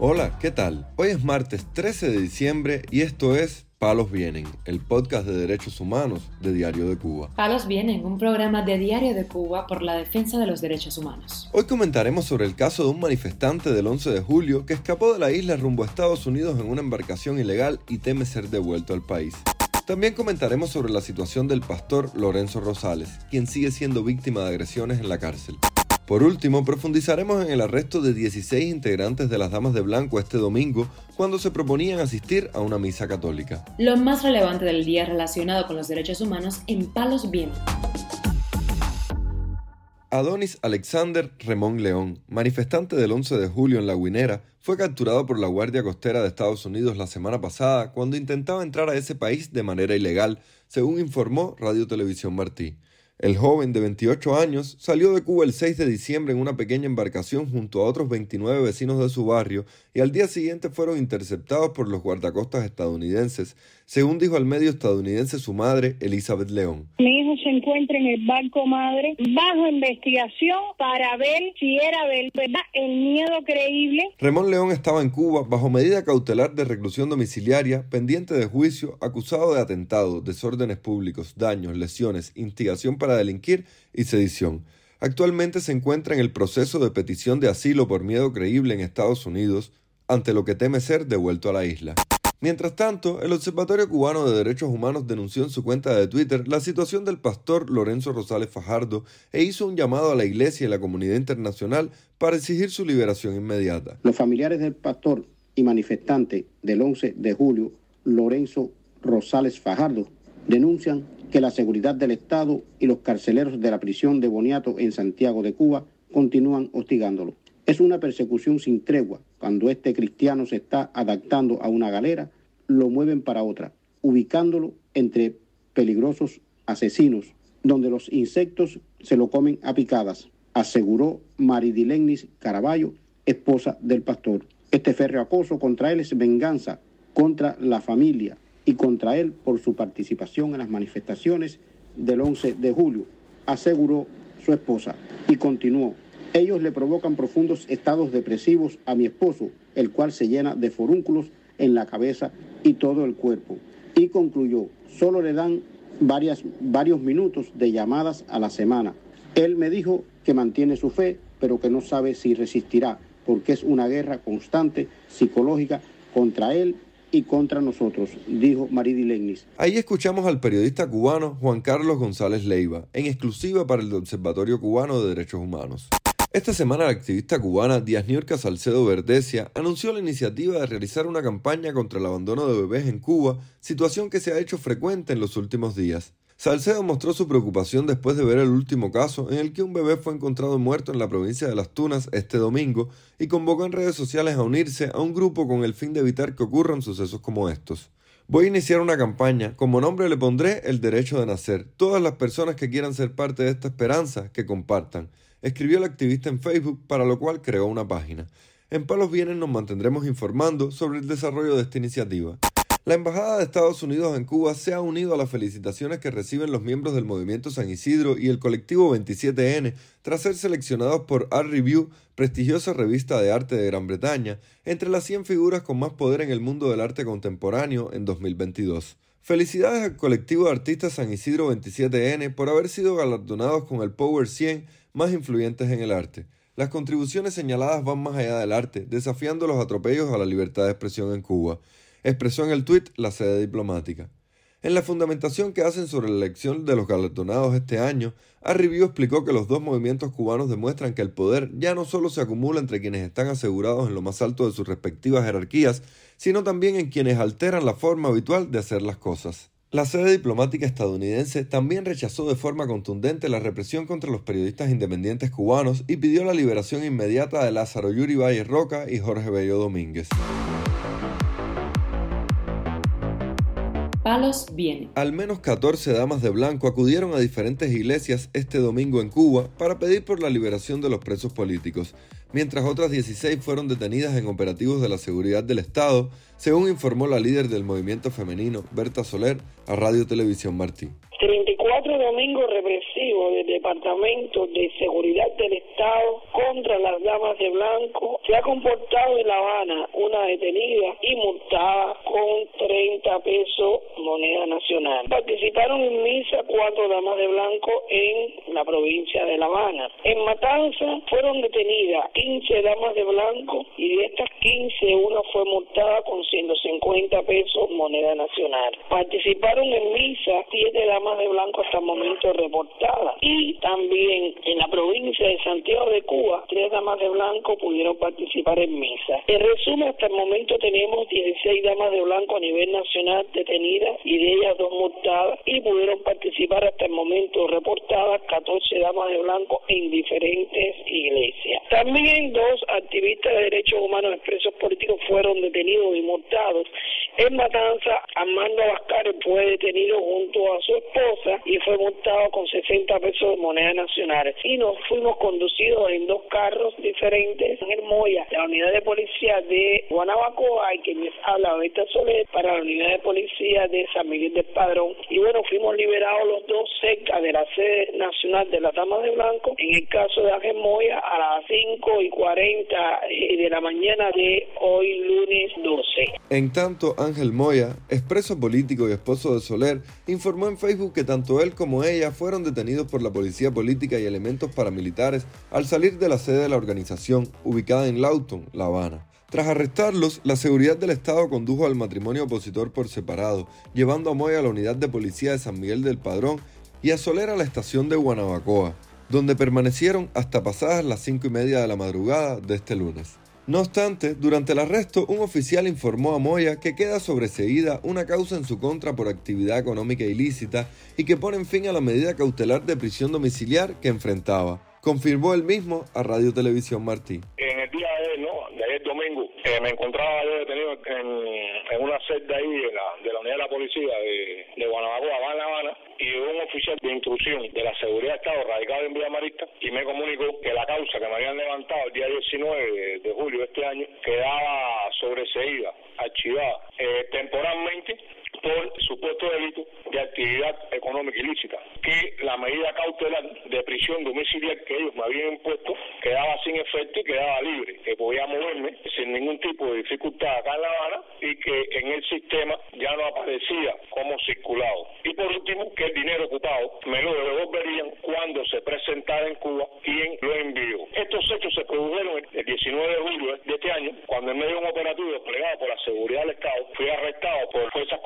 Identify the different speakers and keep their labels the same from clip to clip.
Speaker 1: Hola, ¿qué tal? Hoy es martes 13 de diciembre y esto es Palos Vienen, el podcast de derechos humanos de Diario de Cuba.
Speaker 2: Palos Vienen, un programa de Diario de Cuba por la defensa de los derechos humanos.
Speaker 1: Hoy comentaremos sobre el caso de un manifestante del 11 de julio que escapó de la isla rumbo a Estados Unidos en una embarcación ilegal y teme ser devuelto al país. También comentaremos sobre la situación del pastor Lorenzo Rosales, quien sigue siendo víctima de agresiones en la cárcel. Por último, profundizaremos en el arresto de 16 integrantes de las Damas de Blanco este domingo cuando se proponían asistir a una misa católica.
Speaker 2: Lo más relevante del día relacionado con los derechos humanos en Palos Vientos.
Speaker 1: Adonis Alexander Remón León, manifestante del 11 de julio en La Guinera, fue capturado por la Guardia Costera de Estados Unidos la semana pasada cuando intentaba entrar a ese país de manera ilegal, según informó Radio Televisión Martí. El joven de 28 años salió de Cuba el 6 de diciembre en una pequeña embarcación junto a otros 29 vecinos de su barrio y al día siguiente fueron interceptados por los guardacostas estadounidenses, según dijo al medio estadounidense su madre, Elizabeth León.
Speaker 3: Mi hijo se encuentra en el barco madre bajo investigación para ver si era verdad el miedo creíble.
Speaker 1: Ramón León estaba en Cuba bajo medida cautelar de reclusión domiciliaria, pendiente de juicio, acusado de atentado, desórdenes públicos, daños, lesiones, instigación para delinquir y sedición. Actualmente se encuentra en el proceso de petición de asilo por miedo creíble en Estados Unidos, ante lo que teme ser devuelto a la isla. Mientras tanto, el Observatorio Cubano de Derechos Humanos denunció en su cuenta de Twitter la situación del pastor Lorenzo Rosales Fajardo e hizo un llamado a la Iglesia y la comunidad internacional para exigir su liberación inmediata.
Speaker 4: Los familiares del pastor y manifestante del 11 de julio, Lorenzo Rosales Fajardo, denuncian que la seguridad del Estado y los carceleros de la prisión de Boniato en Santiago de Cuba continúan hostigándolo. Es una persecución sin tregua. Cuando este cristiano se está adaptando a una galera, lo mueven para otra, ubicándolo entre peligrosos asesinos, donde los insectos se lo comen a picadas, aseguró Maridilenis Caraballo, esposa del pastor. Este férreo acoso contra él es venganza contra la familia, y contra él por su participación en las manifestaciones del 11 de julio, aseguró su esposa y continuó. Ellos le provocan profundos estados depresivos a mi esposo, el cual se llena de forúnculos en la cabeza y todo el cuerpo. Y concluyó, solo le dan varias, varios minutos de llamadas a la semana. Él me dijo que mantiene su fe, pero que no sabe si resistirá, porque es una guerra constante psicológica contra él y contra nosotros, dijo Maridi Legnis.
Speaker 1: Ahí escuchamos al periodista cubano Juan Carlos González Leiva, en exclusiva para el Observatorio Cubano de Derechos Humanos. Esta semana la activista cubana Díaz Niurka Salcedo Verdecia anunció la iniciativa de realizar una campaña contra el abandono de bebés en Cuba, situación que se ha hecho frecuente en los últimos días. Salcedo mostró su preocupación después de ver el último caso en el que un bebé fue encontrado muerto en la provincia de Las Tunas este domingo y convocó en redes sociales a unirse a un grupo con el fin de evitar que ocurran sucesos como estos. Voy a iniciar una campaña, como nombre le pondré el derecho de nacer. Todas las personas que quieran ser parte de esta esperanza, que compartan. Escribió el activista en Facebook, para lo cual creó una página. En Palos Bienes nos mantendremos informando sobre el desarrollo de esta iniciativa. La Embajada de Estados Unidos en Cuba se ha unido a las felicitaciones que reciben los miembros del Movimiento San Isidro y el colectivo 27N tras ser seleccionados por Art Review, prestigiosa revista de arte de Gran Bretaña, entre las 100 figuras con más poder en el mundo del arte contemporáneo en 2022. Felicidades al colectivo de artistas San Isidro 27N por haber sido galardonados con el Power 100 más influyentes en el arte. Las contribuciones señaladas van más allá del arte, desafiando los atropellos a la libertad de expresión en Cuba expresó en el tuit la sede diplomática. En la fundamentación que hacen sobre la elección de los galardonados este año, Arribio explicó que los dos movimientos cubanos demuestran que el poder ya no solo se acumula entre quienes están asegurados en lo más alto de sus respectivas jerarquías, sino también en quienes alteran la forma habitual de hacer las cosas. La sede diplomática estadounidense también rechazó de forma contundente la represión contra los periodistas independientes cubanos y pidió la liberación inmediata de Lázaro Yuri Valle Roca y Jorge Bello Domínguez. Al menos 14 damas de blanco acudieron a diferentes iglesias este domingo en Cuba para pedir por la liberación de los presos políticos, mientras otras 16 fueron detenidas en operativos de la seguridad del Estado, según informó la líder del movimiento femenino, Berta Soler, a Radio Televisión Martí.
Speaker 5: 34 domingos represivos del Departamento de Seguridad del Estado contra las damas de blanco. Se ha comportado en La Habana una detenida y multada con 30 pesos moneda nacional. Participaron en misa cuatro damas de blanco en la provincia de La Habana. En Matanza fueron detenidas 15 damas de blanco y de estas 15 una fue multada con 150 pesos moneda nacional. Participaron en misa siete damas de blanco hasta el momento reportadas y también en la provincia de Santiago de Cuba tres damas de blanco pudieron participar en misa. En resumen, hasta el momento tenemos 16 damas de blanco a nivel nacional detenidas y de ellas dos multadas y pudieron participar hasta el momento reportadas 14 damas de blanco en diferentes iglesias. También dos activistas de derechos humanos expresos políticos fueron detenidos y multados. En Matanza, Armando Vázquez fue detenido junto a su esposa y fue multado con 60 pesos de moneda nacional. Y nos fuimos conducidos en dos carros diferentes en Moya, la unidad de policía de Guanabacoa y quien habla ahorita Soler para la unidad de policía de San Miguel del Padrón. Y bueno, fuimos liberados los dos cerca de la sede nacional de la Dama de Blanco. En el caso de Ángel Moya, a las 5 y 40 eh, de la mañana de hoy, lunes 12.
Speaker 1: En tanto, Ángel Moya, expreso político y esposo de Soler, informó en Facebook que tanto él como ella fueron detenidos por la policía política y elementos paramilitares al salir de la sede de la organización, ubicada en Lawton, La Habana. Tras arrestarlos, la seguridad del Estado condujo al matrimonio opositor por separado, llevando a Moya a la unidad de policía de San Miguel del Padrón y a Soler a la estación de Guanabacoa, donde permanecieron hasta pasadas las cinco y media de la madrugada de este lunes. No obstante, durante el arresto, un oficial informó a Moya que queda sobreseída una causa en su contra por actividad económica ilícita y que ponen fin a la medida cautelar de prisión domiciliar que enfrentaba. Confirmó él mismo a Radio Televisión Martí.
Speaker 6: Eh, me encontraba yo detenido en, una celda ahí de la, de la unidad de la policía de, de Guanabacoa, en La Habana, y un oficial de intrusión de la seguridad de Estado radicado en Villa Marista y me comunicó que la causa que me habían levantado el día 19 de, julio de este año quedaba sobreseída, archivada eh, temporalmente por supuesto delito de actividad económica ilícita, que la medida cautelar de prisión domiciliar que ellos me habían impuesto quedaba sin efecto y quedaba libre, que podía moverme sin ningún tipo de dificultad acá en La Habana y que en el sistema ya no aparecía como circulado. Y por último, que el dinero ocupado me lo devolverían cuando se presentara en Cuba quien lo envió. Estos hechos se produjeron el 19 de julio de este año, cuando en medio de un operativo desplegado por la seguridad del Estado, fui arrestado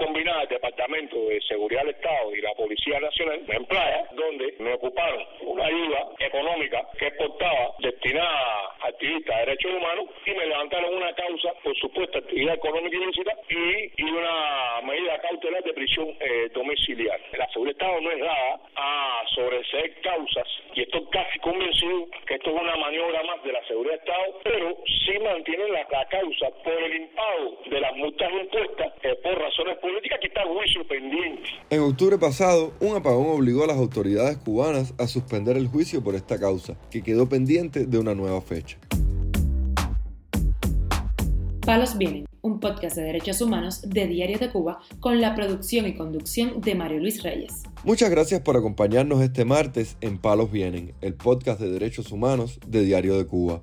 Speaker 6: combinadas del Departamento de Seguridad del Estado y la Policía Nacional en Playa, donde me ocuparon una ayuda económica que exportaba destinada a activistas de derechos humanos y me levantaron una causa por supuesta actividad económica ilícita y, y una medida cautelar de prisión eh, domiciliar. La Seguridad del Estado no es dada a sobreseer causas y estoy casi convencido que esto es una maniobra más de la Seguridad del Estado, pero sí mantienen la, causa por el impago de las multas impuestas eh, por razones políticas que está juicio pendiente.
Speaker 1: En octubre pasado, un apagón obligó a las autoridades cubanas a suspender el juicio por esta causa, que quedó pendiente de una nueva fecha.
Speaker 2: Palos Vienen, un podcast de derechos humanos de Diario de Cuba con la producción y conducción de Mario Luis Reyes.
Speaker 1: Muchas gracias por acompañarnos este martes en Palos Vienen, el podcast de derechos humanos de Diario de Cuba.